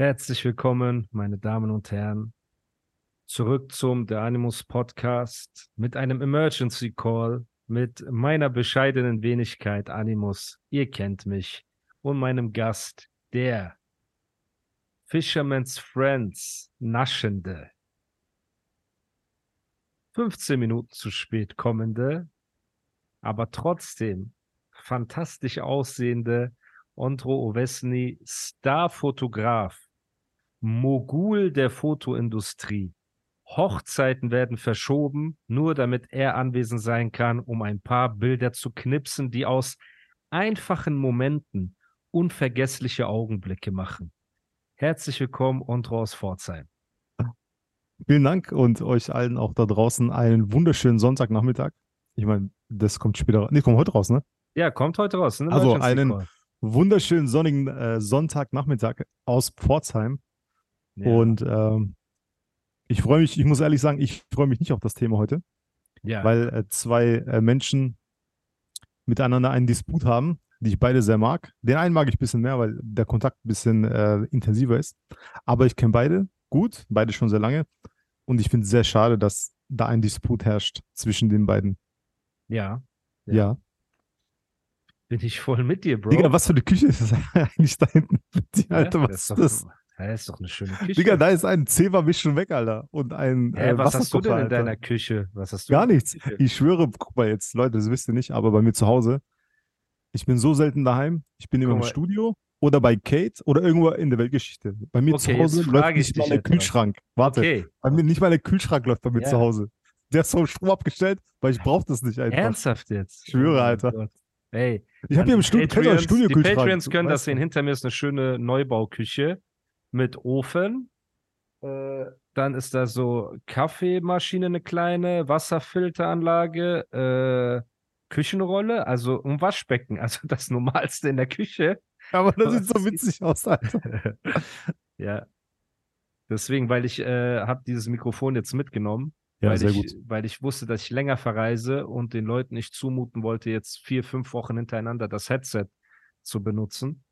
Herzlich willkommen, meine Damen und Herren, zurück zum The Animus Podcast mit einem Emergency Call mit meiner bescheidenen Wenigkeit Animus. Ihr kennt mich und meinem Gast, der Fisherman's Friends naschende, 15 Minuten zu spät kommende, aber trotzdem fantastisch aussehende Ondro Ovesny, Starfotograf, Mogul der Fotoindustrie. Hochzeiten werden verschoben, nur damit er anwesend sein kann, um ein paar Bilder zu knipsen, die aus einfachen Momenten unvergessliche Augenblicke machen. Herzlich willkommen, Ondro aus Pforzheim. Vielen Dank und euch allen auch da draußen einen wunderschönen Sonntagnachmittag. Ich meine, das kommt später, nee, kommt heute raus, ne? Ja, kommt heute raus. Ne? Also einen wunderschönen sonnigen äh, Sonntagnachmittag aus Pforzheim. Ja. Und ähm, ich freue mich, ich muss ehrlich sagen, ich freue mich nicht auf das Thema heute, ja. weil äh, zwei äh, Menschen miteinander einen Disput haben, die ich beide sehr mag. Den einen mag ich ein bisschen mehr, weil der Kontakt ein bisschen äh, intensiver ist. Aber ich kenne beide gut, beide schon sehr lange. Und ich finde es sehr schade, dass da ein Disput herrscht zwischen den beiden. Ja. Ja. ja. Bin ich voll mit dir, Bro. Digga, was für eine Küche ist das eigentlich da hinten? Alter, was ist das? Das ist doch eine schöne Küche. Digga, da ist ein Zewa-Misch weg, Alter. Und ein. Hä, äh, was hast du denn in Alter. deiner Küche? Was hast du? Gar nichts. Ich schwöre, guck mal jetzt, Leute, das wisst ihr nicht, aber bei mir zu Hause, ich bin so selten daheim. Ich bin immer im Studio oder bei Kate oder irgendwo in der Weltgeschichte. Bei mir okay, zu Hause läuft nicht mal der Kühlschrank. Warte. Okay. Bei mir nicht mal der Kühlschrank läuft bei mir ja. zu Hause. Der ist so Strom abgestellt, weil ich brauche das nicht einfach. Ernsthaft jetzt? Ich schwöre, oh Alter. Hey, ich habe hier im Studio, Patreons, Studio Die Patreons können das sehen. Hinter mir ist eine schöne Neubauküche mit Ofen. Äh, dann ist da so Kaffeemaschine, eine kleine Wasserfilteranlage, äh, Küchenrolle, also ein Waschbecken, also das Normalste in der Küche. Aber das sieht so witzig aus, Alter. ja. Deswegen, weil ich äh, habe dieses Mikrofon jetzt mitgenommen ja, weil ich. Weil ich wusste, dass ich länger verreise und den Leuten nicht zumuten wollte, jetzt vier, fünf Wochen hintereinander das Headset zu benutzen.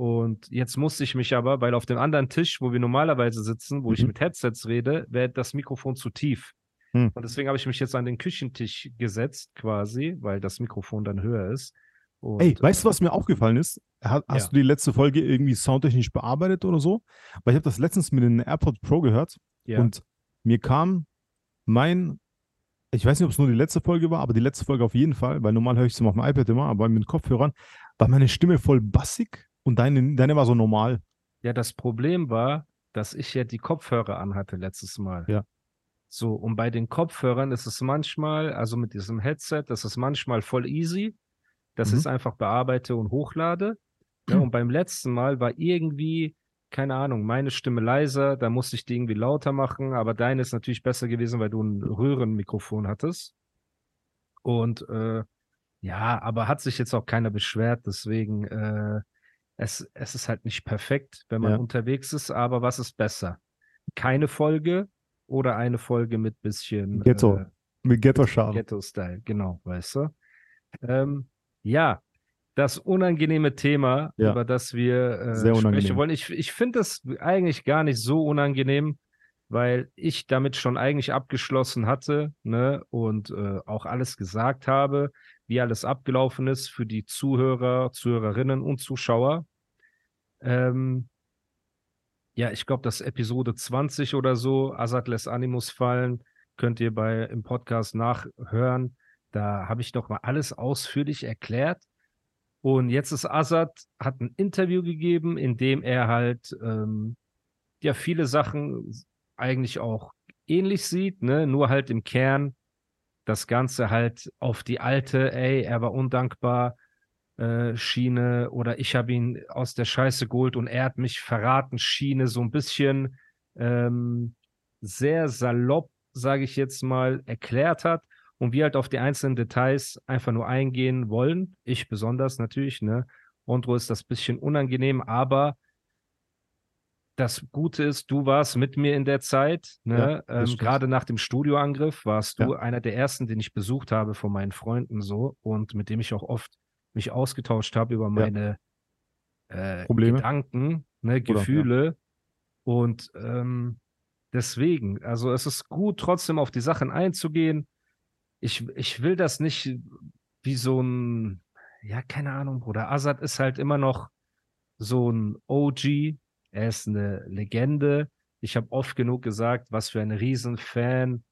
Und jetzt musste ich mich aber, weil auf dem anderen Tisch, wo wir normalerweise sitzen, wo mhm. ich mit Headsets rede, wäre das Mikrofon zu tief. Mhm. Und deswegen habe ich mich jetzt an den Küchentisch gesetzt, quasi, weil das Mikrofon dann höher ist. Und, Ey, weißt du, was mir aufgefallen ist? Hast ja. du die letzte Folge irgendwie soundtechnisch bearbeitet oder so? Weil ich habe das letztens mit den AirPod Pro gehört ja. und mir kam mein, ich weiß nicht, ob es nur die letzte Folge war, aber die letzte Folge auf jeden Fall, weil normal höre ich es auf dem iPad immer, aber mit Kopfhörern war meine Stimme voll bassig und deine, deine war so normal. Ja, das Problem war, dass ich ja die Kopfhörer anhatte letztes Mal. Ja. So, und bei den Kopfhörern ist es manchmal, also mit diesem Headset, das ist manchmal voll easy, dass mhm. ich es einfach bearbeite und hochlade. Ja, und beim letzten Mal war irgendwie keine Ahnung, meine Stimme leiser, da musste ich die irgendwie lauter machen, aber deine ist natürlich besser gewesen, weil du ein Röhrenmikrofon hattest. Und äh, ja, aber hat sich jetzt auch keiner beschwert, deswegen äh, es, es ist halt nicht perfekt, wenn man ja. unterwegs ist, aber was ist besser? Keine Folge oder eine Folge mit bisschen Ghetto, äh, mit Ghetto-Charme. Ghetto-Style, genau, weißt du? Ähm, ja, das unangenehme Thema, ja. über das wir äh, sprechen wollen. Ich, ich finde das eigentlich gar nicht so unangenehm, weil ich damit schon eigentlich abgeschlossen hatte ne, und äh, auch alles gesagt habe, wie alles abgelaufen ist für die Zuhörer, Zuhörerinnen und Zuschauer. Ähm, ja, ich glaube, das Episode 20 oder so, Asad lässt Animus fallen, könnt ihr bei im Podcast nachhören. Da habe ich doch mal alles ausführlich erklärt. Und jetzt ist Assad, hat ein Interview gegeben, in dem er halt ähm, ja viele Sachen eigentlich auch ähnlich sieht, ne? Nur halt im Kern das Ganze halt auf die alte, ey, er war undankbar, äh, Schiene oder ich habe ihn aus der Scheiße geholt und er hat mich verraten, Schiene, so ein bisschen ähm, sehr salopp, sage ich jetzt mal, erklärt hat und wir halt auf die einzelnen Details einfach nur eingehen wollen. Ich besonders natürlich, ne? Ondro ist das bisschen unangenehm, aber das Gute ist, du warst mit mir in der Zeit, ne? Ja, ähm, Gerade nach dem Studioangriff warst du ja. einer der ersten, den ich besucht habe von meinen Freunden so und mit dem ich auch oft mich ausgetauscht habe über meine ja. äh, Gedanken ne, Gefühle. Ja. Und ähm, deswegen, also es ist gut, trotzdem auf die Sachen einzugehen. Ich, ich will das nicht wie so ein, ja, keine Ahnung, Bruder. Azad ist halt immer noch so ein OG. Er ist eine Legende. Ich habe oft genug gesagt, was für ein Riesenfan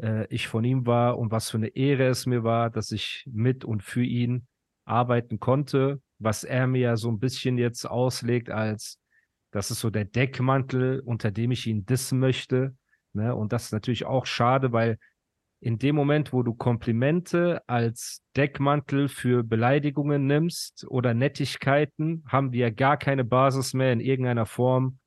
äh, ich von ihm war und was für eine Ehre es mir war, dass ich mit und für ihn arbeiten konnte, was er mir ja so ein bisschen jetzt auslegt als, das ist so der Deckmantel, unter dem ich ihn dissen möchte. Ne? Und das ist natürlich auch schade, weil in dem Moment, wo du Komplimente als Deckmantel für Beleidigungen nimmst oder Nettigkeiten, haben wir gar keine Basis mehr in irgendeiner Form,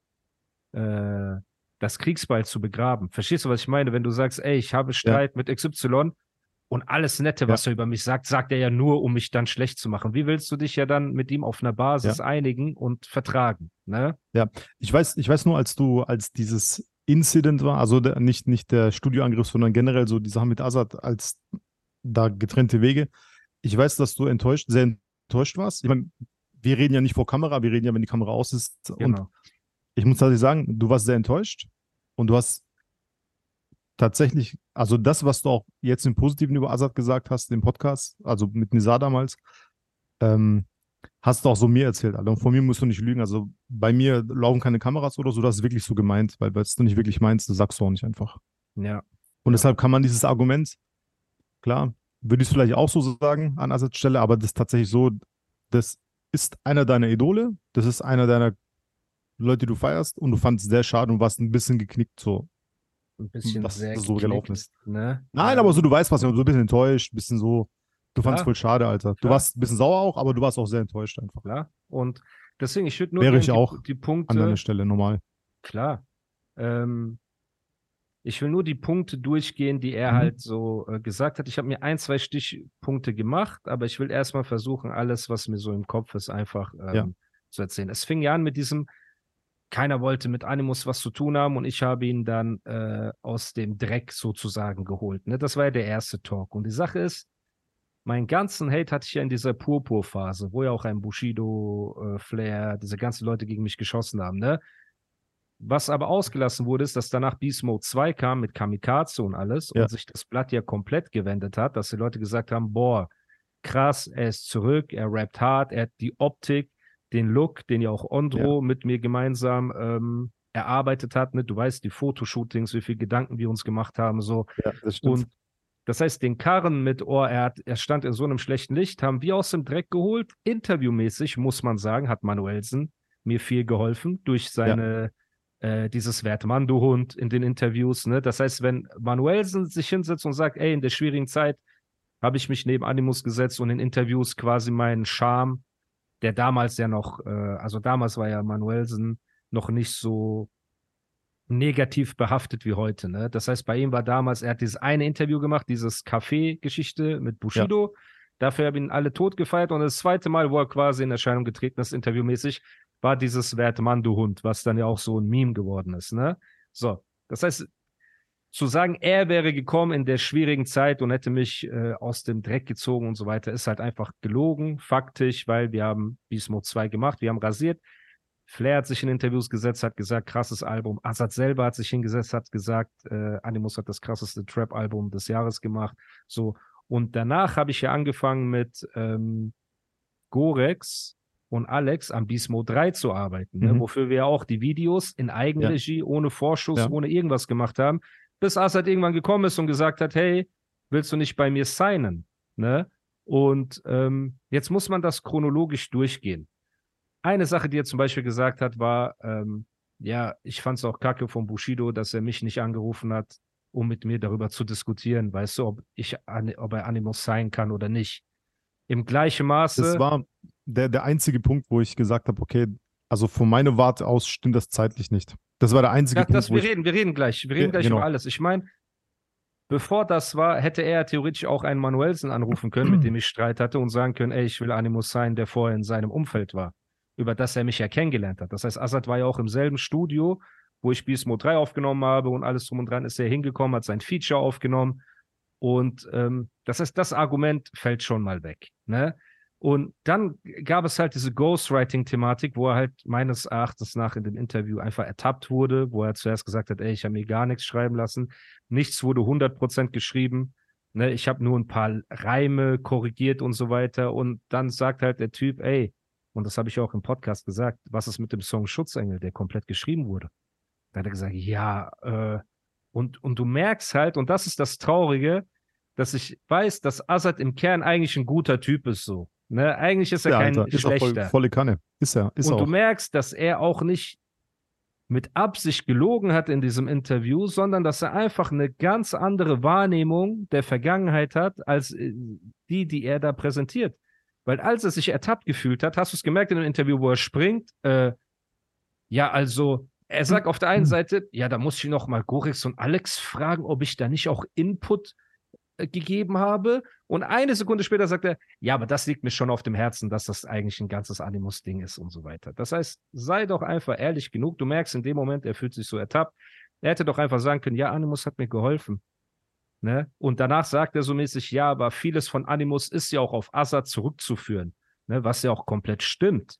äh, das Kriegsbeil zu begraben. Verstehst du, was ich meine? Wenn du sagst, ey, ich habe Streit ja. mit XY und alles Nette, was ja. er über mich sagt, sagt er ja nur, um mich dann schlecht zu machen. Wie willst du dich ja dann mit ihm auf einer Basis ja. einigen und vertragen? Ne? Ja, ich weiß, ich weiß nur, als du, als dieses Incident war, also der, nicht, nicht der Studioangriff, sondern generell so die Sache mit Assad als da getrennte Wege. Ich weiß, dass du enttäuscht, sehr enttäuscht warst. Ich meine, wir reden ja nicht vor Kamera, wir reden ja, wenn die Kamera aus ist. Genau. Und ich muss tatsächlich sagen, du warst sehr enttäuscht und du hast tatsächlich, also das, was du auch jetzt im Positiven über Assad gesagt hast, im Podcast, also mit Nizar damals, ähm, hast du auch so mir erzählt, Alter. Und von mir musst du nicht lügen. Also bei mir laufen keine Kameras oder so, das ist wirklich so gemeint, weil was du nicht wirklich meinst, das sagst du auch nicht einfach. Ja. Und deshalb kann man dieses Argument, klar, würde ich es vielleicht auch so sagen an Assads Stelle, aber das ist tatsächlich so, das ist einer deiner Idole, das ist einer deiner Leute, die du feierst und du fandest es sehr schade und warst ein bisschen geknickt so. Ein bisschen dass sehr das so gelaufen ist. Ne? Nein, aber so, du weißt was, so ein bisschen enttäuscht, ein bisschen so, Du fandest es voll schade, Alter. Du klar. warst ein bisschen sauer auch, aber du warst auch sehr enttäuscht einfach. Klar. Und deswegen, ich würde nur Wäre ich die, auch die Punkte. An deiner Stelle normal. Klar. Ähm, ich will nur die Punkte durchgehen, die er mhm. halt so äh, gesagt hat. Ich habe mir ein, zwei Stichpunkte gemacht, aber ich will erstmal versuchen, alles, was mir so im Kopf ist, einfach ähm, ja. zu erzählen. Es fing ja an mit diesem, keiner wollte mit Animus was zu tun haben und ich habe ihn dann äh, aus dem Dreck sozusagen geholt. Ne? Das war ja der erste Talk. Und die Sache ist, meinen ganzen Hate hatte ich ja in dieser Purpur-Phase, wo ja auch ein Bushido, äh, Flair, diese ganzen Leute gegen mich geschossen haben, ne? Was aber ausgelassen wurde, ist, dass danach Beast Mode 2 kam mit Kamikaze und alles ja. und sich das Blatt ja komplett gewendet hat, dass die Leute gesagt haben, boah, krass, er ist zurück, er rappt hart, er hat die Optik, den Look, den ja auch Ondro ja. mit mir gemeinsam ähm, erarbeitet hat. Ne? Du weißt, die Fotoshootings, wie viele Gedanken wir uns gemacht haben, so. Ja, das stimmt. Und das heißt, den Karren mit, oh, er, hat, er stand in so einem schlechten Licht, haben wir aus dem Dreck geholt. Interviewmäßig, muss man sagen, hat Manuelsen mir viel geholfen durch seine, ja. äh, dieses Wertmando-Hund in den Interviews. Ne? Das heißt, wenn Manuelsen sich hinsetzt und sagt, ey, in der schwierigen Zeit habe ich mich neben Animus gesetzt und in Interviews quasi meinen Charme, der damals ja noch, äh, also damals war ja Manuelsen noch nicht so negativ behaftet wie heute. Ne? Das heißt, bei ihm war damals, er hat dieses eine Interview gemacht, dieses Café-Geschichte mit Bushido. Ja. Dafür haben ihn alle tot gefeiert. Und das zweite Mal, wo er quasi in Erscheinung getreten ist, interviewmäßig, war dieses Wertmandu-Hund, was dann ja auch so ein Meme geworden ist. Ne? So, das heißt, zu sagen, er wäre gekommen in der schwierigen Zeit und hätte mich äh, aus dem Dreck gezogen und so weiter, ist halt einfach gelogen, faktisch, weil wir haben Mode 2 gemacht, wir haben rasiert. Flair hat sich in Interviews gesetzt, hat gesagt, krasses Album. Azad selber hat sich hingesetzt, hat gesagt, äh, Animus hat das krasseste Trap-Album des Jahres gemacht. So. Und danach habe ich ja angefangen mit ähm, Gorex und Alex am Bismo 3 zu arbeiten, ne? mhm. ne? wofür wir auch die Videos in Eigenregie, ja. ohne Vorschuss, ja. ohne irgendwas gemacht haben, bis Azad irgendwann gekommen ist und gesagt hat, hey, willst du nicht bei mir signen? Ne? Und ähm, jetzt muss man das chronologisch durchgehen. Eine Sache, die er zum Beispiel gesagt hat, war, ähm, ja, ich fand es auch kacke von Bushido, dass er mich nicht angerufen hat, um mit mir darüber zu diskutieren, weißt du, ob ich, ob er Animus sein kann oder nicht. Im gleichen Maße. Das war der, der einzige Punkt, wo ich gesagt habe, okay, also von meiner Warte aus stimmt das zeitlich nicht. Das war der einzige ja, Punkt. Das, wir reden, wir reden gleich, wir reden gleich genau. über alles. Ich meine, bevor das war, hätte er theoretisch auch einen Manuelsen anrufen können, mit dem ich Streit hatte und sagen können, ey, ich will Animus sein, der vorher in seinem Umfeld war über das er mich ja kennengelernt hat. Das heißt, Assad war ja auch im selben Studio, wo ich Mode 3 aufgenommen habe und alles drum und dran ist er hingekommen, hat sein Feature aufgenommen. Und ähm, das heißt, das Argument fällt schon mal weg. Ne? Und dann gab es halt diese Ghostwriting-Thematik, wo er halt meines Erachtens nach in dem Interview einfach ertappt wurde, wo er zuerst gesagt hat, ey, ich habe mir gar nichts schreiben lassen. Nichts wurde 100% geschrieben. Ne, ich habe nur ein paar Reime korrigiert und so weiter. Und dann sagt halt der Typ, ey, und das habe ich auch im Podcast gesagt, was ist mit dem Song Schutzengel, der komplett geschrieben wurde? Da hat er gesagt, ja, äh, und, und du merkst halt, und das ist das Traurige, dass ich weiß, dass Assad im Kern eigentlich ein guter Typ ist, so. Ne? Eigentlich ist er ja, kein Alter, schlechter. Ist voll, volle Kanne. Ist er. Ist und auch. du merkst, dass er auch nicht mit Absicht gelogen hat in diesem Interview, sondern dass er einfach eine ganz andere Wahrnehmung der Vergangenheit hat, als äh, die, die er da präsentiert. Weil als er sich ertappt gefühlt hat, hast du es gemerkt in dem Interview, wo er springt, äh, ja, also er sagt auf der einen Seite, ja, da muss ich noch mal Gorix und Alex fragen, ob ich da nicht auch Input äh, gegeben habe. Und eine Sekunde später sagt er, ja, aber das liegt mir schon auf dem Herzen, dass das eigentlich ein ganzes Animus-Ding ist und so weiter. Das heißt, sei doch einfach ehrlich genug. Du merkst in dem Moment, er fühlt sich so ertappt. Er hätte doch einfach sagen können, ja, Animus hat mir geholfen. Ne? Und danach sagt er so mäßig, ja, aber vieles von Animus ist ja auch auf Assad zurückzuführen, ne? was ja auch komplett stimmt.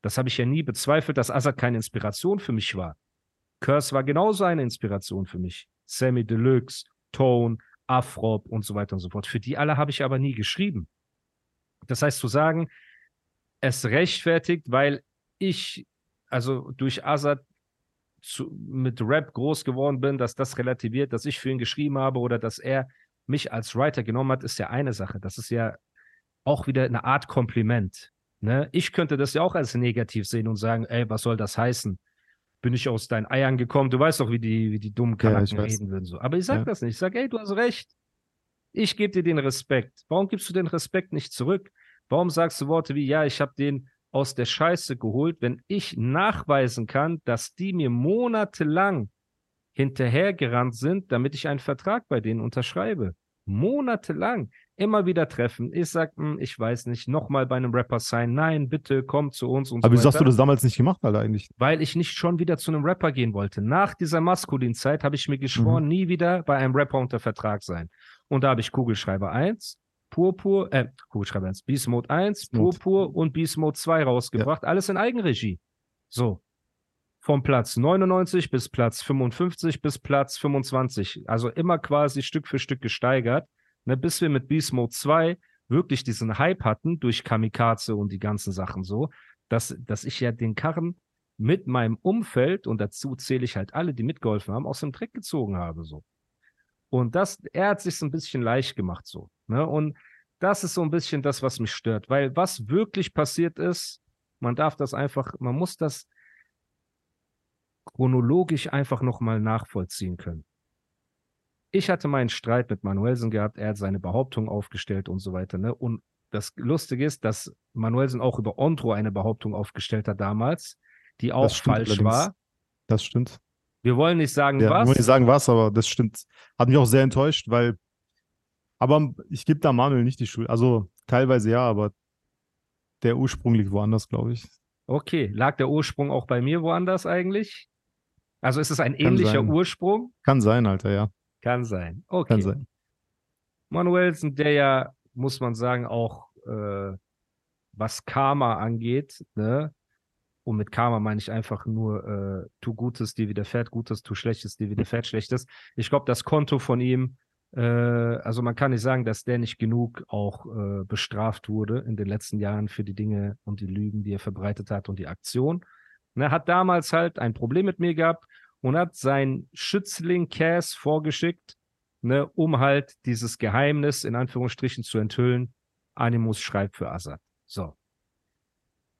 Das habe ich ja nie bezweifelt, dass Assad keine Inspiration für mich war. Curse war genauso eine Inspiration für mich. Sammy Deluxe, Tone, Afrop und so weiter und so fort. Für die alle habe ich aber nie geschrieben. Das heißt zu sagen, es rechtfertigt, weil ich, also durch Azad zu, mit Rap groß geworden bin, dass das relativiert, dass ich für ihn geschrieben habe oder dass er mich als Writer genommen hat, ist ja eine Sache. Das ist ja auch wieder eine Art Kompliment. Ne? Ich könnte das ja auch als negativ sehen und sagen, ey, was soll das heißen? bin ich aus deinen Eiern gekommen. Du weißt doch, wie die, wie die dummen Charakter ja, reden würden. So. Aber ich sag ja. das nicht. Ich sage, ey, du hast recht. Ich gebe dir den Respekt. Warum gibst du den Respekt nicht zurück? Warum sagst du Worte wie, ja, ich habe den aus der Scheiße geholt, wenn ich nachweisen kann, dass die mir monatelang hinterhergerannt sind, damit ich einen Vertrag bei denen unterschreibe. Monatelang immer wieder treffen. Ich sag, hm, ich weiß nicht, nochmal bei einem Rapper sein. Nein, bitte komm zu uns und Aber so wie hast du das damals nicht gemacht, Alter, eigentlich? Weil ich nicht schon wieder zu einem Rapper gehen wollte. Nach dieser Maskulinzeit habe ich mir geschworen, mhm. nie wieder bei einem Rapper unter Vertrag sein. Und da habe ich Kugelschreiber 1, Purpur, äh, Kugelschreiber 1, Beast Mode 1, Purpur und Beast Mode 2 rausgebracht. Ja. Alles in Eigenregie. So. Vom Platz 99 bis Platz 55 bis Platz 25. Also immer quasi Stück für Stück gesteigert ne, bis wir mit Beast Mode 2 wirklich diesen Hype hatten durch Kamikaze und die ganzen Sachen so, dass, dass ich ja den Karren mit meinem Umfeld, und dazu zähle ich halt alle, die mitgeholfen haben, aus dem Dreck gezogen habe, so. Und das, er hat sich so ein bisschen leicht gemacht, so. Ne? Und das ist so ein bisschen das, was mich stört, weil was wirklich passiert ist, man darf das einfach, man muss das chronologisch einfach nochmal nachvollziehen können ich hatte meinen Streit mit Manuelsen gehabt, er hat seine Behauptung aufgestellt und so weiter. Ne? Und das Lustige ist, dass Manuelsen auch über Ondro eine Behauptung aufgestellt hat damals, die auch falsch allerdings. war. Das stimmt. Wir wollen nicht sagen, ja, was. Wir wollen nicht sagen, was, aber das stimmt. Hat mich auch sehr enttäuscht, weil. Aber ich gebe da Manuel nicht die Schuld. Also teilweise ja, aber der Ursprung liegt woanders, glaube ich. Okay, lag der Ursprung auch bei mir woanders eigentlich? Also ist es ein Kann ähnlicher sein. Ursprung? Kann sein, Alter, ja. Kann sein. Okay. Kann sein. Manuelsen, der ja, muss man sagen, auch äh, was Karma angeht, ne? Und mit Karma meine ich einfach nur, äh, tu Gutes, dir widerfährt Gutes, tu Schlechtes, dir widerfährt Schlechtes. Ich glaube, das Konto von ihm, äh, also man kann nicht sagen, dass der nicht genug auch äh, bestraft wurde in den letzten Jahren für die Dinge und die Lügen, die er verbreitet hat und die Aktion. Er hat damals halt ein Problem mit mir gehabt und hat seinen Schützling Cass vorgeschickt, ne, um halt dieses Geheimnis in Anführungsstrichen zu enthüllen. Animus schreibt für Assad. So.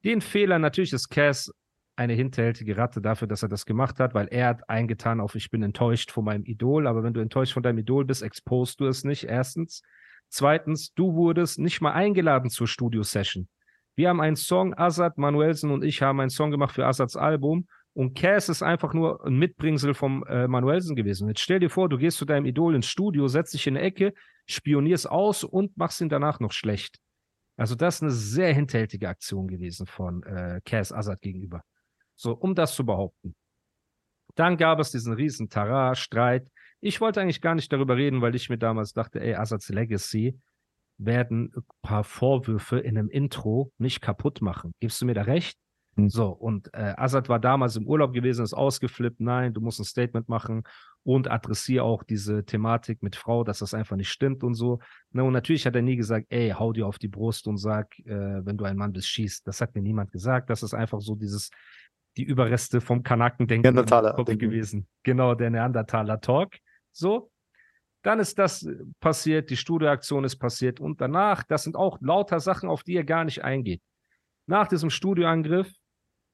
Den Fehler, natürlich ist Cass eine hinterhältige Ratte dafür, dass er das gemacht hat, weil er hat eingetan auf, ich bin enttäuscht von meinem Idol, aber wenn du enttäuscht von deinem Idol bist, expost du es nicht, erstens. Zweitens, du wurdest nicht mal eingeladen zur Studio-Session. Wir haben einen Song, Assad, Manuelsen und ich haben einen Song gemacht für Assads Album und Cass ist einfach nur ein Mitbringsel vom äh, Manuelsen gewesen. Jetzt stell dir vor, du gehst zu deinem Idol ins Studio, setzt dich in eine Ecke, spionierst aus und machst ihn danach noch schlecht. Also das ist eine sehr hinterhältige Aktion gewesen von äh, Cass Azad gegenüber. So, um das zu behaupten. Dann gab es diesen riesen Tara-Streit. Ich wollte eigentlich gar nicht darüber reden, weil ich mir damals dachte, ey, Azads Legacy, werden ein paar Vorwürfe in einem Intro nicht kaputt machen. Gibst du mir da recht? Mhm. So, und äh, Assad war damals im Urlaub gewesen, ist ausgeflippt, nein, du musst ein Statement machen und adressiere auch diese Thematik mit Frau, dass das einfach nicht stimmt und so. Ne, und natürlich hat er nie gesagt, ey, hau dir auf die Brust und sag, äh, wenn du ein Mann bist, schießt. Das hat mir niemand gesagt. Das ist einfach so dieses, die Überreste vom Kanakendenken gewesen. Genau, der Neandertaler-Talk. So. Dann ist das passiert, die Studioaktion ist passiert und danach, das sind auch lauter Sachen, auf die er gar nicht eingeht. Nach diesem Studioangriff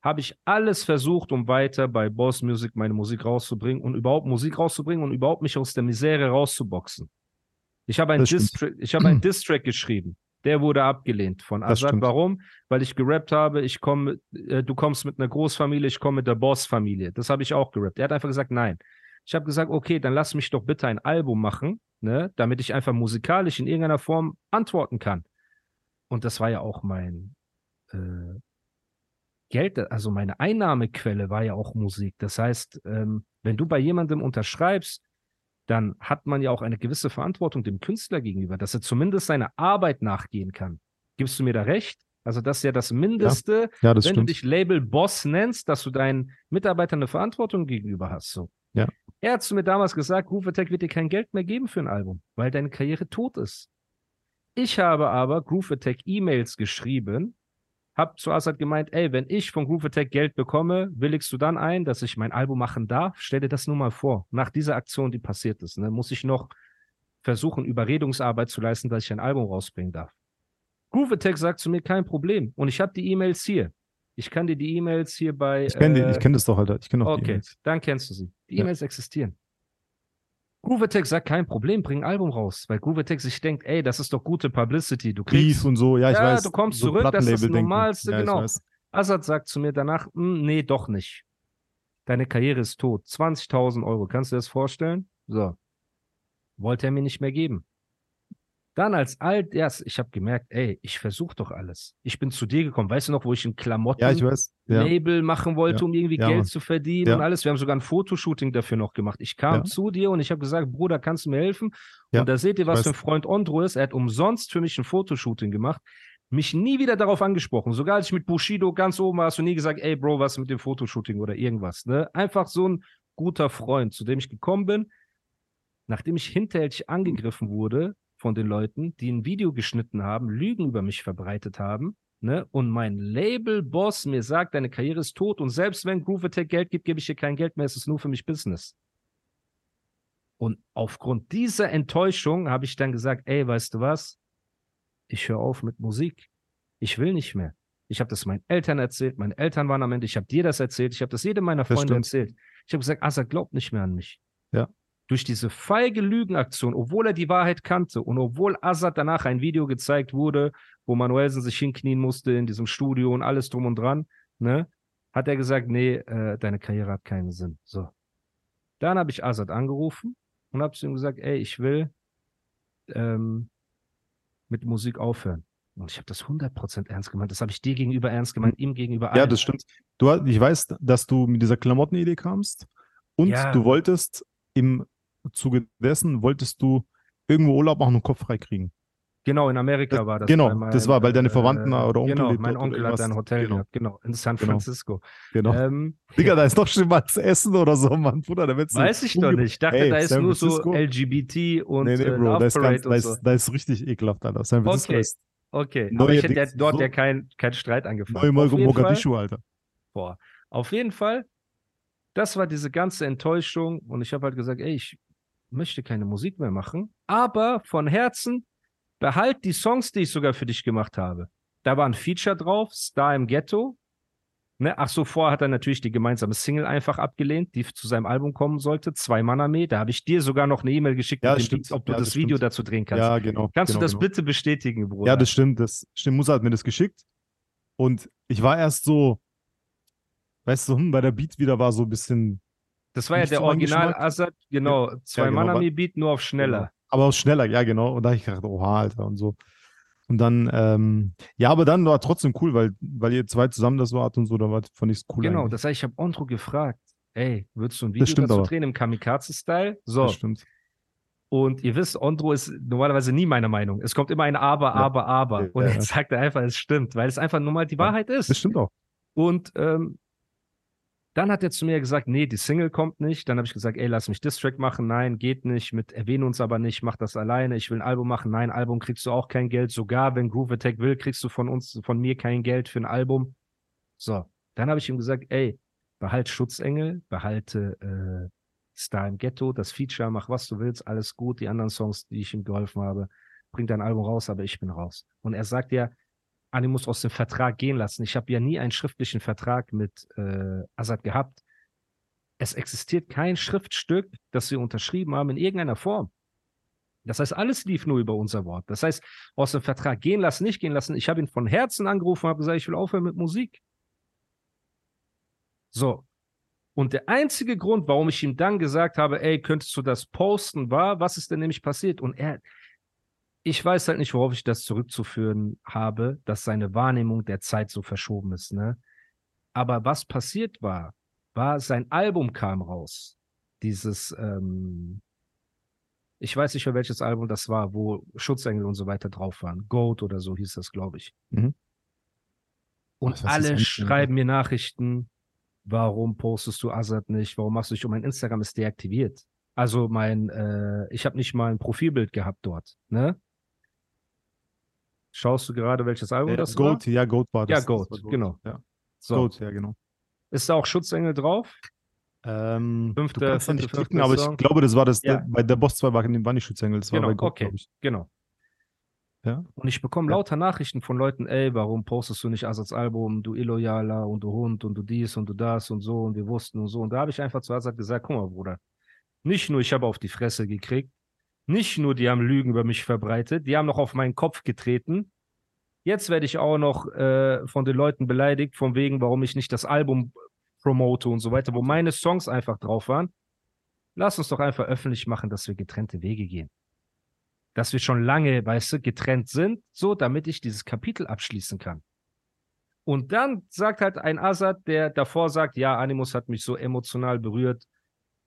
habe ich alles versucht, um weiter bei Boss Music meine Musik rauszubringen und überhaupt Musik rauszubringen und überhaupt mich aus der Misere rauszuboxen. Ich habe einen Distrack, ich habe einen Distrack geschrieben. Der wurde abgelehnt von Azad. Warum? Weil ich gerappt habe, ich komme, äh, du kommst mit einer Großfamilie, ich komme mit der Boss-Familie. Das habe ich auch gerappt. Er hat einfach gesagt, nein. Ich habe gesagt, okay, dann lass mich doch bitte ein Album machen, ne, damit ich einfach musikalisch in irgendeiner Form antworten kann. Und das war ja auch mein, äh, Geld, also meine Einnahmequelle war ja auch Musik. Das heißt, ähm, wenn du bei jemandem unterschreibst, dann hat man ja auch eine gewisse Verantwortung dem Künstler gegenüber, dass er zumindest seiner Arbeit nachgehen kann. Gibst du mir da recht? Also das ist ja das Mindeste, ja, ja, das wenn stimmt. du dich Label Boss nennst, dass du deinen Mitarbeitern eine Verantwortung gegenüber hast. So. Ja. Er hat zu mir damals gesagt, Groove Attack wird dir kein Geld mehr geben für ein Album, weil deine Karriere tot ist. Ich habe aber Groove Attack E-Mails geschrieben, habe zu Assad gemeint, ey, wenn ich von Groove Attack Geld bekomme, willigst du dann ein, dass ich mein Album machen darf? Stell dir das nur mal vor. Nach dieser Aktion, die passiert ist, ne, muss ich noch versuchen, Überredungsarbeit zu leisten, dass ich ein Album rausbringen darf. Groove Attack sagt zu mir, kein Problem. Und ich habe die E-Mails hier. Ich kann dir die E-Mails hier bei. Ich kenne äh, kenn das doch, Alter. Ich kenne auch okay, die E-Mails. dann kennst du sie. Die ja. E-Mails existieren. Groovetech sagt, kein Problem, bring ein Album raus, weil Groovetech sich denkt, ey, das ist doch gute Publicity. Du kriegst, Beef und so, ja, ich ja, weiß. du kommst so zurück, das ist das Normalste, ja, genau. Assad sagt zu mir danach, hm, nee, doch nicht. Deine Karriere ist tot. 20.000 Euro, kannst du dir das vorstellen? So. Wollte er mir nicht mehr geben. Dann als alt erst, ich habe gemerkt, ey, ich versuche doch alles. Ich bin zu dir gekommen. Weißt du noch, wo ich ein Klamotten-Label ja, machen wollte, ja. um irgendwie ja, Geld Mann. zu verdienen und alles. Wir haben sogar ein Fotoshooting dafür noch gemacht. Ich kam zu dir und ich habe gesagt, Bruder, kannst du mir helfen? Und da seht ihr, was für ein Freund Ondro ist. Er hat umsonst für mich ein Fotoshooting gemacht. Mich nie wieder darauf angesprochen. Sogar als ich mit Bushido ganz oben war, hast du nie gesagt, ey, Bro, was mit dem Fotoshooting oder irgendwas. Ne? Einfach so ein guter Freund, zu dem ich gekommen bin. Nachdem ich hinterhältig angegriffen wurde, von den Leuten, die ein Video geschnitten haben, Lügen über mich verbreitet haben, ne? Und mein Label-Boss mir sagt, deine Karriere ist tot und selbst wenn Groove Attack Geld gibt, gebe ich dir kein Geld mehr, es ist nur für mich Business. Und aufgrund dieser Enttäuschung habe ich dann gesagt, ey, weißt du was? Ich höre auf mit Musik. Ich will nicht mehr. Ich habe das meinen Eltern erzählt, meine Eltern waren am Ende, ich habe dir das erzählt, ich habe das jedem meiner Freunde erzählt. Ich habe gesagt, Asa glaubt nicht mehr an mich. Ja durch diese feige Lügenaktion, obwohl er die Wahrheit kannte und obwohl Assad danach ein Video gezeigt wurde, wo Manuelsen sich hinknien musste in diesem Studio und alles drum und dran, ne, hat er gesagt, nee, äh, deine Karriere hat keinen Sinn. So. Dann habe ich Assad angerufen und habe zu ihm gesagt, ey, ich will ähm, mit Musik aufhören. Und ich habe das 100% ernst gemeint. Das habe ich dir gegenüber ernst gemeint, ihm gegenüber allen. Ja, das stimmt. Du, ich weiß, dass du mit dieser Klamottenidee kamst und ja. du wolltest im Zuge dessen wolltest du irgendwo Urlaub machen und Kopf frei kriegen. Genau, in Amerika das, war das. Genau, mein, das war, weil deine Verwandten äh, oder Onkel Genau, mein Onkel hat ein Hotel genau. gehabt, genau, in San genau. Francisco. Genau. Ähm, Digga, da ist doch schon mal zu essen oder so, Mann, Bruder. Da Weiß ich doch nicht. Ich dachte, hey, da ist San nur Francisco? so LGBT und nee, nee, äh, Bro, da ist, ganz, da, ist, so. da ist richtig ekelhaft, Alter. San Francisco okay. ist Okay, Neue aber ich hätte Dings, dort so ja keinen kein Streit angefangen. Neue Mogadischu, Alter. Boah, auf jeden Fall, das war diese ganze Enttäuschung und ich habe halt gesagt, ey, ich möchte keine Musik mehr machen, aber von Herzen behalt die Songs, die ich sogar für dich gemacht habe. Da war ein Feature drauf, Star im Ghetto. Ne? Ach so, vorher hat er natürlich die gemeinsame Single einfach abgelehnt, die zu seinem Album kommen sollte, Zwei Mann Da habe ich dir sogar noch eine E-Mail geschickt, ja, Beats, ob du ja, das, das Video dazu drehen kannst. Ja, genau. Kannst genau, du das genau. bitte bestätigen, Bruder? Ja, das stimmt. Das stimmt. Musa hat mir das geschickt. Und ich war erst so, weißt du, hm, bei der Beat wieder war so ein bisschen das war ja der Original Assad, genau, zwei ja, genau, Manami Beat, nur auf schneller. Genau. Aber auf schneller, ja, genau. Und da habe ich gedacht, oha, Alter, und so. Und dann, ähm, ja, aber dann war trotzdem cool, weil, weil ihr zwei zusammen das wart und so, da war, fand ich es cool. Genau, eigentlich. das heißt, ich habe Ontro gefragt, ey, würdest du ein Video dazu aber. drehen im Kamikaze-Style? So. Das stimmt. Und ihr wisst, Ondro ist normalerweise nie meine Meinung. Es kommt immer ein Aber, Aber, Aber. Und ja, jetzt sagt er einfach, es stimmt, weil es einfach nur mal die Wahrheit ist. Das stimmt auch. Und ähm, dann hat er zu mir gesagt, nee, die Single kommt nicht. Dann habe ich gesagt, ey, lass mich Distrack machen. Nein, geht nicht. Mit erwähne uns aber nicht, mach das alleine. Ich will ein Album machen. Nein, Album kriegst du auch kein Geld. Sogar wenn Groove Attack will, kriegst du von uns, von mir kein Geld für ein Album. So, dann habe ich ihm gesagt, ey, behalt Schutzengel, behalte äh, Star im Ghetto, das Feature, mach was du willst, alles gut. Die anderen Songs, die ich ihm geholfen habe, bring dein Album raus, aber ich bin raus. Und er sagt ja, Animus aus dem Vertrag gehen lassen. Ich habe ja nie einen schriftlichen Vertrag mit äh, Assad gehabt. Es existiert kein Schriftstück, das wir unterschrieben haben in irgendeiner Form. Das heißt, alles lief nur über unser Wort. Das heißt, aus dem Vertrag gehen lassen, nicht gehen lassen. Ich habe ihn von Herzen angerufen habe gesagt, ich will aufhören mit Musik. So. Und der einzige Grund, warum ich ihm dann gesagt habe, ey, könntest du das posten, war, was ist denn nämlich passiert? Und er, ich weiß halt nicht, worauf ich das zurückzuführen habe, dass seine Wahrnehmung der Zeit so verschoben ist, ne? Aber was passiert war, war, sein Album kam raus. Dieses, ähm, ich weiß nicht mehr welches Album das war, wo Schutzengel und so weiter drauf waren. Goat oder so hieß das, glaube ich. Mhm. Und alle schreiben mir Nachrichten, warum postest du Azad nicht? Warum machst du dich um mein Instagram ist deaktiviert? Also mein, äh, ich habe nicht mal ein Profilbild gehabt dort, ne? Schaust du gerade, welches Album ja, das Goat, war? Ja, Goat war das. Ja, Goat, das Goat. genau. Ja. So. Goat, ja, genau. Ist da auch Schutzengel drauf? Ähm, fünfte, du kannst fünfte, nicht klicken, aber ich glaube, das war das, ja. der, bei der Boss 2 war, war nicht Schutzengel, das genau, war bei Goat, okay. Genau. Ja. Und ich bekomme ja. lauter Nachrichten von Leuten, ey, warum postest du nicht Asads Album, du Illoyaler und du Hund und du dies und du das und so und wir wussten und so. Und da habe ich einfach zu Asad gesagt, guck mal, Bruder, nicht nur ich habe auf die Fresse gekriegt, nicht nur die haben Lügen über mich verbreitet, die haben noch auf meinen Kopf getreten Jetzt werde ich auch noch äh, von den Leuten beleidigt, von wegen, warum ich nicht das Album promote und so weiter, wo meine Songs einfach drauf waren. Lass uns doch einfach öffentlich machen, dass wir getrennte Wege gehen. Dass wir schon lange, weißt du, getrennt sind, so damit ich dieses Kapitel abschließen kann. Und dann sagt halt ein Azad, der davor sagt, ja, Animus hat mich so emotional berührt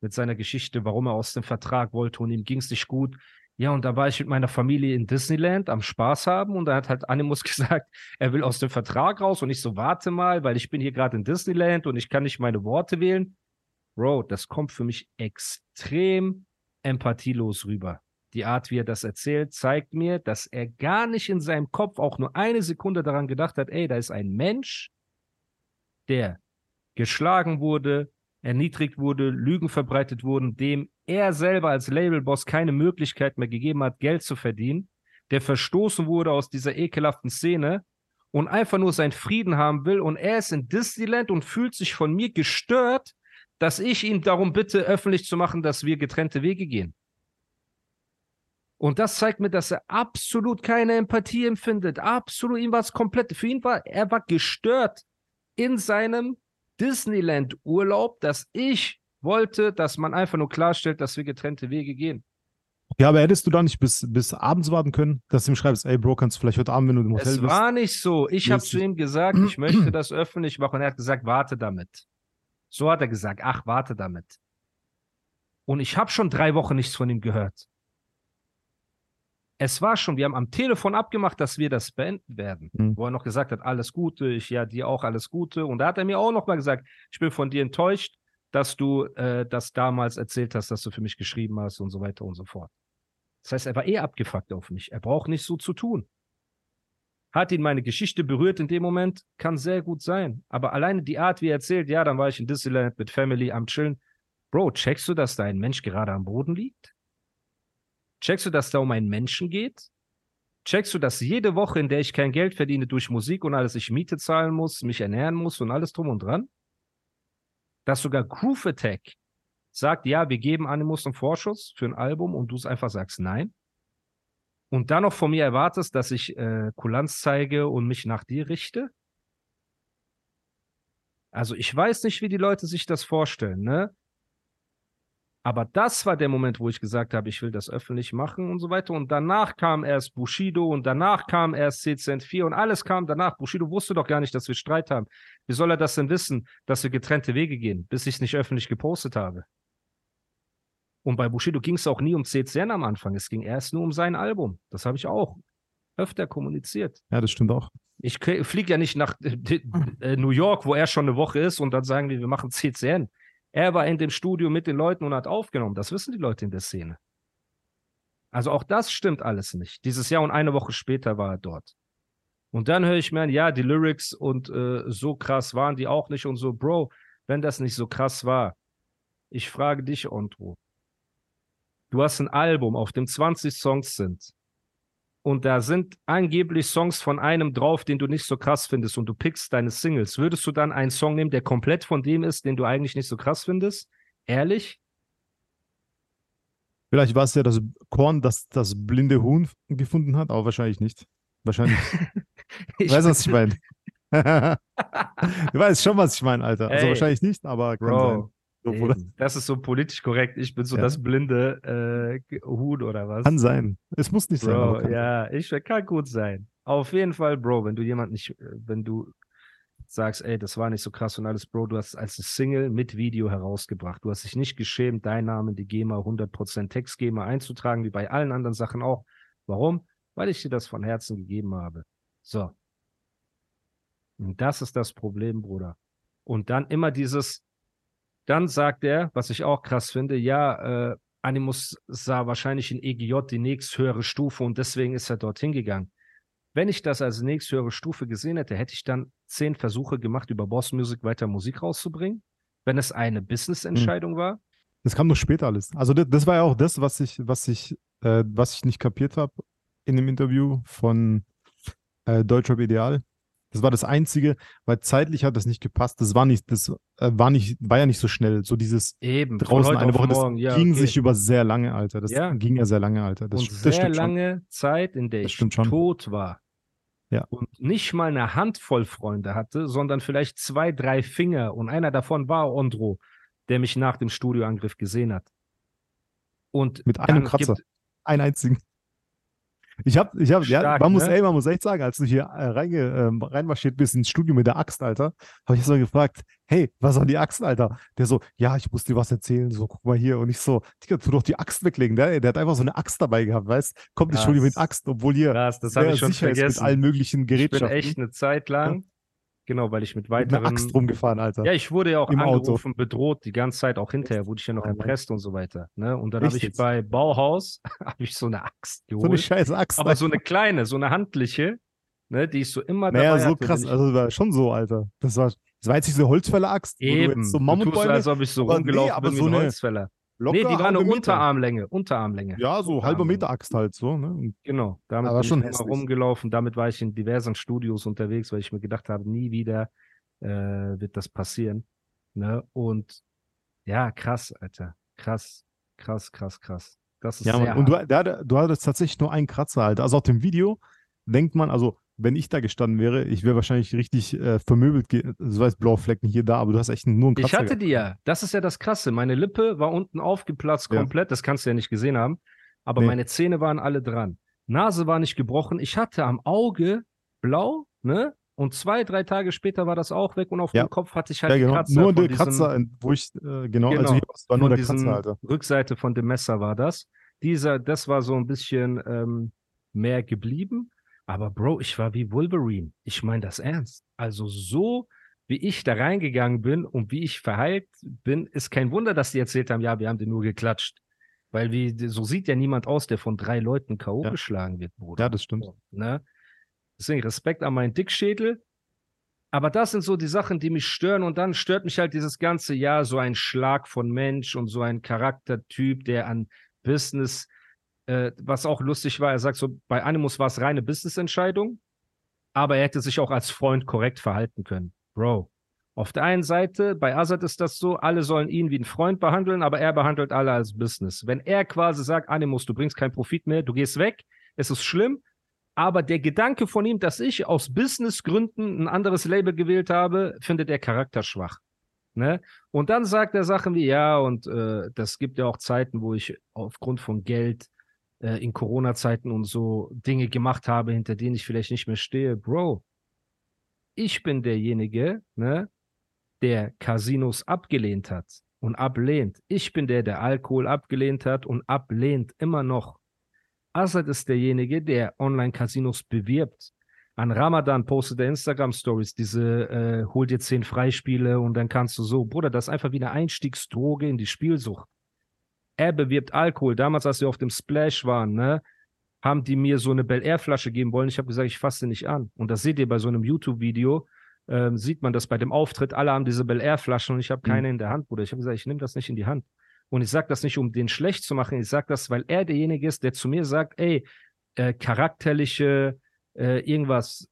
mit seiner Geschichte, warum er aus dem Vertrag wollte und ihm ging es nicht gut. Ja, und da war ich mit meiner Familie in Disneyland am Spaß haben und da hat halt Animus gesagt, er will aus dem Vertrag raus und ich so, warte mal, weil ich bin hier gerade in Disneyland und ich kann nicht meine Worte wählen. Bro, das kommt für mich extrem empathielos rüber. Die Art, wie er das erzählt, zeigt mir, dass er gar nicht in seinem Kopf auch nur eine Sekunde daran gedacht hat, ey, da ist ein Mensch, der geschlagen wurde, erniedrigt wurde, Lügen verbreitet wurden, dem er selber als Labelboss keine Möglichkeit mehr gegeben hat, Geld zu verdienen, der verstoßen wurde aus dieser ekelhaften Szene und einfach nur seinen Frieden haben will und er ist in Disneyland und fühlt sich von mir gestört, dass ich ihn darum bitte, öffentlich zu machen, dass wir getrennte Wege gehen. Und das zeigt mir, dass er absolut keine Empathie empfindet. Absolut, ihm war es komplett, für ihn war, er war gestört in seinem Disneyland-Urlaub, dass ich wollte, dass man einfach nur klarstellt, dass wir getrennte Wege gehen. Ja, aber hättest du da nicht bis, bis abends warten können, dass du ihm schreibst, ey Bro, kannst du vielleicht heute Abend, wenn du im Hotel es bist? Es war nicht so. Ich habe zu ihm gesagt, ich möchte das öffentlich machen. Und er hat gesagt, warte damit. So hat er gesagt, ach, warte damit. Und ich habe schon drei Wochen nichts von ihm gehört es war schon, wir haben am Telefon abgemacht, dass wir das beenden werden. Mhm. Wo er noch gesagt hat, alles Gute, ich ja dir auch alles Gute. Und da hat er mir auch noch mal gesagt, ich bin von dir enttäuscht, dass du äh, das damals erzählt hast, dass du für mich geschrieben hast und so weiter und so fort. Das heißt, er war eh abgefuckt auf mich. Er braucht nicht so zu tun. Hat ihn meine Geschichte berührt in dem Moment? Kann sehr gut sein. Aber alleine die Art, wie er erzählt, ja, dann war ich in Disneyland mit Family am Chillen. Bro, checkst du, dass da ein Mensch gerade am Boden liegt? Checkst du, dass da um einen Menschen geht? Checkst du, dass jede Woche, in der ich kein Geld verdiene durch Musik und alles, ich Miete zahlen muss, mich ernähren muss und alles drum und dran? Dass sogar Groove Attack sagt, ja, wir geben Animus einen Vorschuss für ein Album und du es einfach sagst nein? Und dann noch von mir erwartest, dass ich äh, Kulanz zeige und mich nach dir richte? Also ich weiß nicht, wie die Leute sich das vorstellen, ne? Aber das war der Moment, wo ich gesagt habe, ich will das öffentlich machen und so weiter. Und danach kam erst Bushido und danach kam erst CZN 4 und alles kam danach. Bushido wusste doch gar nicht, dass wir Streit haben. Wie soll er das denn wissen, dass wir getrennte Wege gehen, bis ich es nicht öffentlich gepostet habe? Und bei Bushido ging es auch nie um CCN am Anfang. Es ging erst nur um sein Album. Das habe ich auch öfter kommuniziert. Ja, das stimmt auch. Ich fliege ja nicht nach äh, New York, wo er schon eine Woche ist, und dann sagen wir, wir machen CCN. Er war in dem Studio mit den Leuten und hat aufgenommen. Das wissen die Leute in der Szene. Also auch das stimmt alles nicht. Dieses Jahr und eine Woche später war er dort. Und dann höre ich mir an, ja, die Lyrics und äh, so krass waren die auch nicht und so, Bro, wenn das nicht so krass war, ich frage dich, Ondro, du hast ein Album, auf dem 20 Songs sind und da sind angeblich Songs von einem drauf, den du nicht so krass findest und du pickst deine Singles, würdest du dann einen Song nehmen, der komplett von dem ist, den du eigentlich nicht so krass findest? Ehrlich? Vielleicht war es ja das Korn, das das blinde Huhn gefunden hat, aber wahrscheinlich nicht. Wahrscheinlich. ich weiß, was ich meine. du weißt schon, was ich meine, Alter. Also wahrscheinlich nicht, aber kann Bro, sein. So, das ist so politisch korrekt. Ich bin so ja. das blinde äh, Huhn oder was? Kann sein. Es muss nicht Bro, sein. ja, ich kann gut sein. Auf jeden Fall, Bro, wenn du jemand nicht, äh, wenn du sagst, ey, das war nicht so krass und alles, Bro, du hast als Single mit Video herausgebracht. Du hast dich nicht geschämt, dein Name, die GEMA, 100% Text GEMA einzutragen, wie bei allen anderen Sachen auch. Warum? Weil ich dir das von Herzen gegeben habe. So. Und das ist das Problem, Bruder. Und dann immer dieses, dann sagt er, was ich auch krass finde, ja, äh, Animus sah wahrscheinlich in EGJ die nächsthöhere Stufe und deswegen ist er dorthin gegangen. Wenn ich das als nächsthöhere Stufe gesehen hätte, hätte ich dann zehn Versuche gemacht, über Boss Music weiter Musik rauszubringen, wenn es eine Business-Entscheidung hm. war. Das kam noch später alles. Also das, das, war ja auch das, was ich, was ich, äh, was ich nicht kapiert habe in dem Interview von äh, Deutschrap Ideal. Das war das Einzige, weil zeitlich hat das nicht gepasst. Das war nicht, das äh, war nicht, war ja nicht so schnell. So dieses Eben, draußen eine Woche, das ja, ging okay. sich über sehr lange, Alter. Das ja. ging ja sehr lange, Alter. Das, und das sehr lange schon. Zeit, in der ich tot war. Ja. Und nicht mal eine Handvoll Freunde hatte, sondern vielleicht zwei, drei Finger. Und einer davon war Ondro, der mich nach dem Studioangriff gesehen hat. Und mit einem Kratzer. Gibt, einen einzigen. Ich habe, ich habe, ja, man muss, ne? ey, man muss echt sagen, als du hier äh, reinge, äh, reinmarschiert bist ins Studio mit der Axt, Alter, habe ich so gefragt, hey, was soll die Axt, Alter? Der so, ja, ich muss dir was erzählen, so, guck mal hier. Und ich so, Digga, tu doch die Axt weglegen. Der, der hat einfach so eine Axt dabei gehabt, weißt? Kommt ins Studio mit Axt, obwohl hier Krass, das habe ich schon vergessen. mit allen möglichen Gerätschaften. Ich bin echt eine Zeit lang Genau, weil ich mit weiteren. Mit einer Axt rumgefahren, Alter. Ja, ich wurde ja auch Im angerufen, Auto. bedroht, die ganze Zeit, auch hinterher wurde ich ja noch erpresst und so weiter. Ne? Und dann habe ich bei Bauhaus habe ich so eine Axt geholt. So eine scheiß Axt. Aber so eine kleine, so eine handliche, ne, die ich so immer naja, dabei so hatte, krass, also war schon so, Alter. Das war, das war jetzt nicht so eine Holzfäller-Axt. Eben. so Mammutbäume. Du tust, als ob ich so rumgelaufen nee, aber bin so wie ein Holzfäller. Locker nee, die war eine Unterarmlänge, Unterarmlänge. Ja, so halber Meter Axt halt so. Ne? Genau, damit aber bin schon ich immer rumgelaufen. Damit war ich in diversen Studios unterwegs, weil ich mir gedacht habe, nie wieder äh, wird das passieren. Ne? Und ja, krass, Alter. Krass, krass, krass, krass. Das ist ja, sehr und du, der, du hattest tatsächlich nur einen Kratzer, Alter. Also auf dem Video denkt man, also wenn ich da gestanden wäre, ich wäre wahrscheinlich richtig äh, vermöbelt, so heißt blaue Flecken hier da, aber du hast echt nur einen Kratzer. Ich hatte die ja. Das ist ja das Krasse. Meine Lippe war unten aufgeplatzt komplett. Ja. Das kannst du ja nicht gesehen haben. Aber nee. meine Zähne waren alle dran. Nase war nicht gebrochen. Ich hatte am Auge blau, ne? Und zwei, drei Tage später war das auch weg und auf ja. dem Kopf hatte ich halt ja, genau. Kratzer. Nur der Kratzer, wo ich, äh, genau, also genau, also hier war nur der Kratzer, Alter. Rückseite von dem Messer war das. Dieser, das war so ein bisschen ähm, mehr geblieben. Aber Bro, ich war wie Wolverine. Ich meine das ernst. Also so, wie ich da reingegangen bin und wie ich verheilt bin, ist kein Wunder, dass die erzählt haben, ja, wir haben den nur geklatscht. Weil wie, so sieht ja niemand aus, der von drei Leuten K.O. Ja. geschlagen wird, Bruder. Ja, das stimmt. Ne? Deswegen Respekt an meinen Dickschädel. Aber das sind so die Sachen, die mich stören. Und dann stört mich halt dieses ganze Jahr so ein Schlag von Mensch und so ein Charaktertyp, der an Business, äh, was auch lustig war, er sagt so, bei Animus war es reine Business-Entscheidung, aber er hätte sich auch als Freund korrekt verhalten können. Bro. Auf der einen Seite, bei Azad ist das so, alle sollen ihn wie einen Freund behandeln, aber er behandelt alle als Business. Wenn er quasi sagt, Animus, du bringst keinen Profit mehr, du gehst weg, es ist schlimm, aber der Gedanke von ihm, dass ich aus Businessgründen ein anderes Label gewählt habe, findet er charakterschwach. Ne? Und dann sagt er Sachen wie, ja, und äh, das gibt ja auch Zeiten, wo ich aufgrund von Geld äh, in Corona-Zeiten und so Dinge gemacht habe, hinter denen ich vielleicht nicht mehr stehe. Bro, ich bin derjenige, ne, der Casinos abgelehnt hat. und ablehnt. Ich bin der, der Alkohol abgelehnt hat und ablehnt immer noch. Assad ist derjenige, der Online-Casinos bewirbt. An Ramadan postet er Instagram-Stories, diese äh, hol dir zehn Freispiele und dann kannst du so. Bruder, das ist einfach wie eine Einstiegsdroge in die Spielsucht. Er bewirbt Alkohol. Damals, als wir auf dem Splash waren, ne, haben die mir so eine Bel Air Flasche geben wollen. Ich habe gesagt, ich fasse nicht an. Und das seht ihr bei so einem YouTube-Video. Ähm, sieht man das bei dem Auftritt. Alle haben diese Bel Air Flaschen und ich habe keine mhm. in der Hand, Bruder. Ich habe gesagt, ich nehme das nicht in die Hand. Und ich sage das nicht, um den schlecht zu machen. Ich sage das, weil er derjenige ist, der zu mir sagt, ey, äh, charakterliche äh, irgendwas.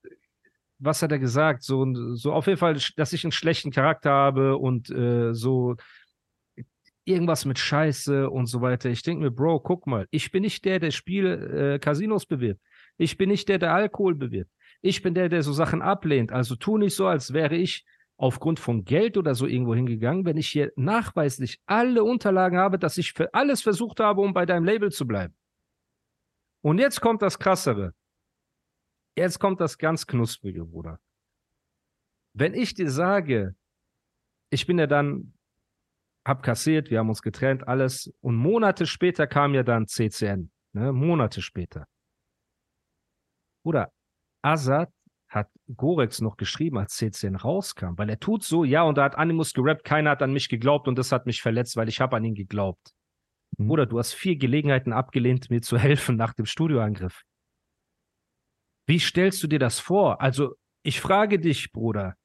Was hat er gesagt? So, so auf jeden Fall, dass ich einen schlechten Charakter habe und äh, so irgendwas mit Scheiße und so weiter. Ich denke mir, Bro, guck mal, ich bin nicht der, der Spiele, äh, Casinos bewirbt. Ich bin nicht der, der Alkohol bewirbt. Ich bin der, der so Sachen ablehnt. Also tu nicht so, als wäre ich aufgrund von Geld oder so irgendwo hingegangen, wenn ich hier nachweislich alle Unterlagen habe, dass ich für alles versucht habe, um bei deinem Label zu bleiben. Und jetzt kommt das Krassere. Jetzt kommt das ganz Knusprige, Bruder. Wenn ich dir sage, ich bin ja dann hab kassiert, wir haben uns getrennt, alles. Und Monate später kam ja dann CCN. Ne? Monate später. Oder Azad hat Gorex noch geschrieben, als CCN rauskam, weil er tut so, ja, und da hat Animus gerappt, keiner hat an mich geglaubt und das hat mich verletzt, weil ich habe an ihn geglaubt. Mhm. Oder du hast vier Gelegenheiten abgelehnt, mir zu helfen nach dem Studioangriff. Wie stellst du dir das vor? Also, ich frage dich, Bruder,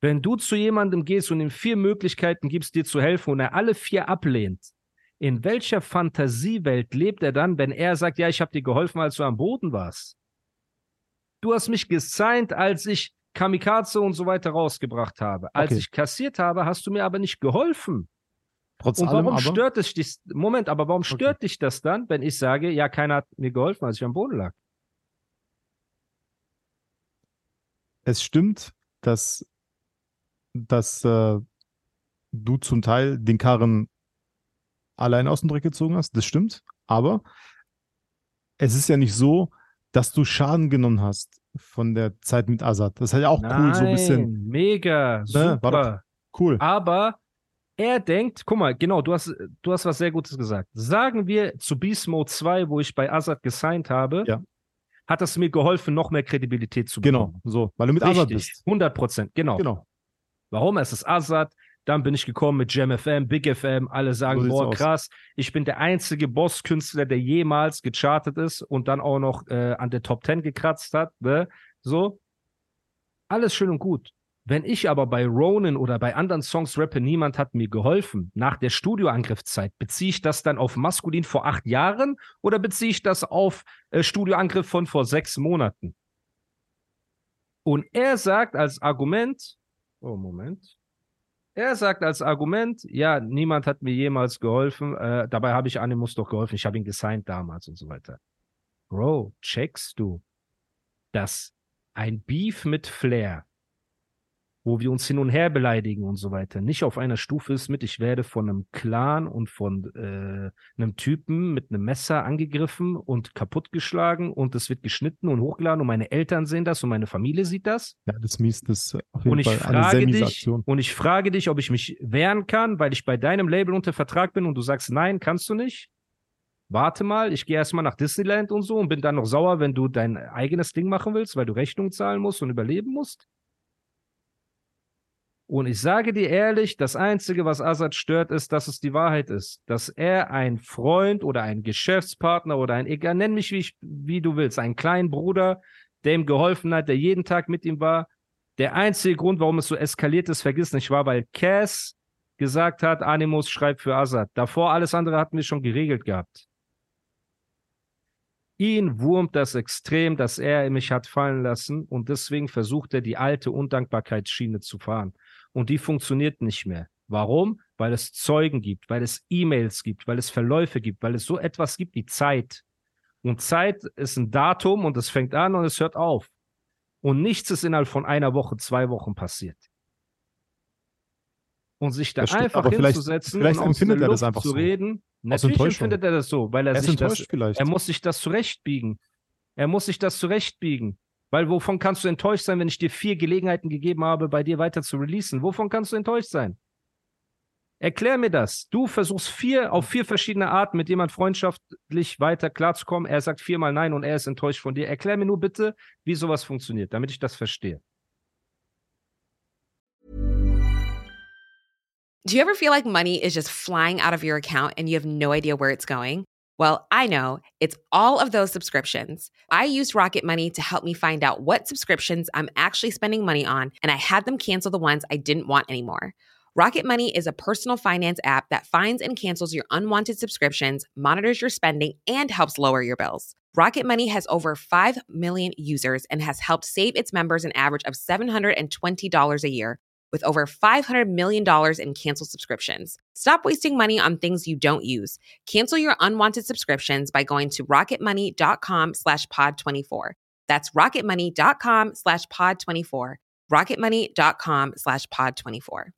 wenn du zu jemandem gehst und ihm vier Möglichkeiten gibst, dir zu helfen und er alle vier ablehnt, in welcher Fantasiewelt lebt er dann, wenn er sagt, ja, ich habe dir geholfen, als du am Boden warst? Du hast mich gesigned, als ich Kamikaze und so weiter rausgebracht habe. Als okay. ich kassiert habe, hast du mir aber nicht geholfen. Trotz und warum allem, stört es dich? Moment, aber warum stört okay. dich das dann, wenn ich sage, ja, keiner hat mir geholfen, als ich am Boden lag? Es stimmt, dass dass äh, du zum Teil den Karren allein aus dem Dreck gezogen hast. Das stimmt. Aber es ist ja nicht so, dass du Schaden genommen hast von der Zeit mit Azad. Das ist halt auch Nein, cool, so ein bisschen. Mega, ne? super. cool. Aber er denkt, guck mal, genau, du hast, du hast was sehr Gutes gesagt. Sagen wir zu Beast Mode 2, wo ich bei Azad gesigned habe, ja. hat das mir geholfen, noch mehr Kredibilität zu genau, bekommen. Genau, so, weil du mit Richtig, Azad bist. 100 Prozent, genau. Genau. Warum? Es ist Azad. Dann bin ich gekommen mit Jam FM, Big FM. Alle sagen, so boah, krass. Ich bin der einzige Boss-Künstler, der jemals gechartet ist und dann auch noch äh, an der Top 10 gekratzt hat. Ne? So. Alles schön und gut. Wenn ich aber bei Ronin oder bei anderen Songs rappe, niemand hat mir geholfen, nach der Studioangriffszeit, beziehe ich das dann auf Maskulin vor acht Jahren oder beziehe ich das auf äh, Studioangriff von vor sechs Monaten? Und er sagt als Argument, Oh, Moment. Er sagt als Argument, ja, niemand hat mir jemals geholfen. Äh, dabei habe ich Animus doch geholfen. Ich habe ihn gesigned damals und so weiter. Bro, checkst du, dass ein Beef mit Flair wo wir uns hin und her beleidigen und so weiter, nicht auf einer Stufe ist mit, ich werde von einem Clan und von äh, einem Typen mit einem Messer angegriffen und kaputtgeschlagen und es wird geschnitten und hochgeladen und meine Eltern sehen das und meine Familie sieht das. Ja, das mies, das auf jeden und ich Fall frage eine dich Und ich frage dich, ob ich mich wehren kann, weil ich bei deinem Label unter Vertrag bin und du sagst, nein, kannst du nicht. Warte mal, ich gehe erstmal nach Disneyland und so und bin dann noch sauer, wenn du dein eigenes Ding machen willst, weil du Rechnung zahlen musst und überleben musst. Und ich sage dir ehrlich, das Einzige, was Assad stört, ist, dass es die Wahrheit ist. Dass er ein Freund oder ein Geschäftspartner oder ein, egal, nenn mich wie, ich, wie du willst, einen kleinen Bruder, der ihm geholfen hat, der jeden Tag mit ihm war. Der einzige Grund, warum es so eskaliert ist, vergiss nicht, war, weil Cass gesagt hat, Animus schreibt für Assad. Davor alles andere hatten wir schon geregelt gehabt. Ihn wurmt das extrem, dass er mich hat fallen lassen und deswegen versucht er, die alte Undankbarkeitsschiene zu fahren und die funktioniert nicht mehr. Warum? Weil es Zeugen gibt, weil es E-Mails gibt, weil es Verläufe gibt, weil es so etwas gibt wie Zeit. Und Zeit ist ein Datum und es fängt an und es hört auf. Und nichts ist innerhalb von einer Woche, zwei Wochen passiert. Und sich da stimmt, einfach hinzusetzen vielleicht, vielleicht und aus Luft er das zu reden. Natürlich empfindet er das so, weil er, er sich das, er muss sich das zurechtbiegen. Er muss sich das zurechtbiegen. Weil wovon kannst du enttäuscht sein, wenn ich dir vier Gelegenheiten gegeben habe, bei dir weiter zu releasen? Wovon kannst du enttäuscht sein? Erklär mir das. Du versuchst vier auf vier verschiedene Arten mit jemand freundschaftlich weiter klarzukommen. Er sagt viermal nein und er ist enttäuscht von dir. Erklär mir nur bitte, wie sowas funktioniert, damit ich das verstehe. Do you ever feel like money is just flying out of your account and you have no idea where it's going? Well, I know it's all of those subscriptions. I used Rocket Money to help me find out what subscriptions I'm actually spending money on, and I had them cancel the ones I didn't want anymore. Rocket Money is a personal finance app that finds and cancels your unwanted subscriptions, monitors your spending, and helps lower your bills. Rocket Money has over 5 million users and has helped save its members an average of $720 a year with over $500 million in canceled subscriptions. Stop wasting money on things you don't use. Cancel your unwanted subscriptions by going to rocketmoney.com slash pod24. That's rocketmoney.com slash pod24. rocketmoney.com slash pod24.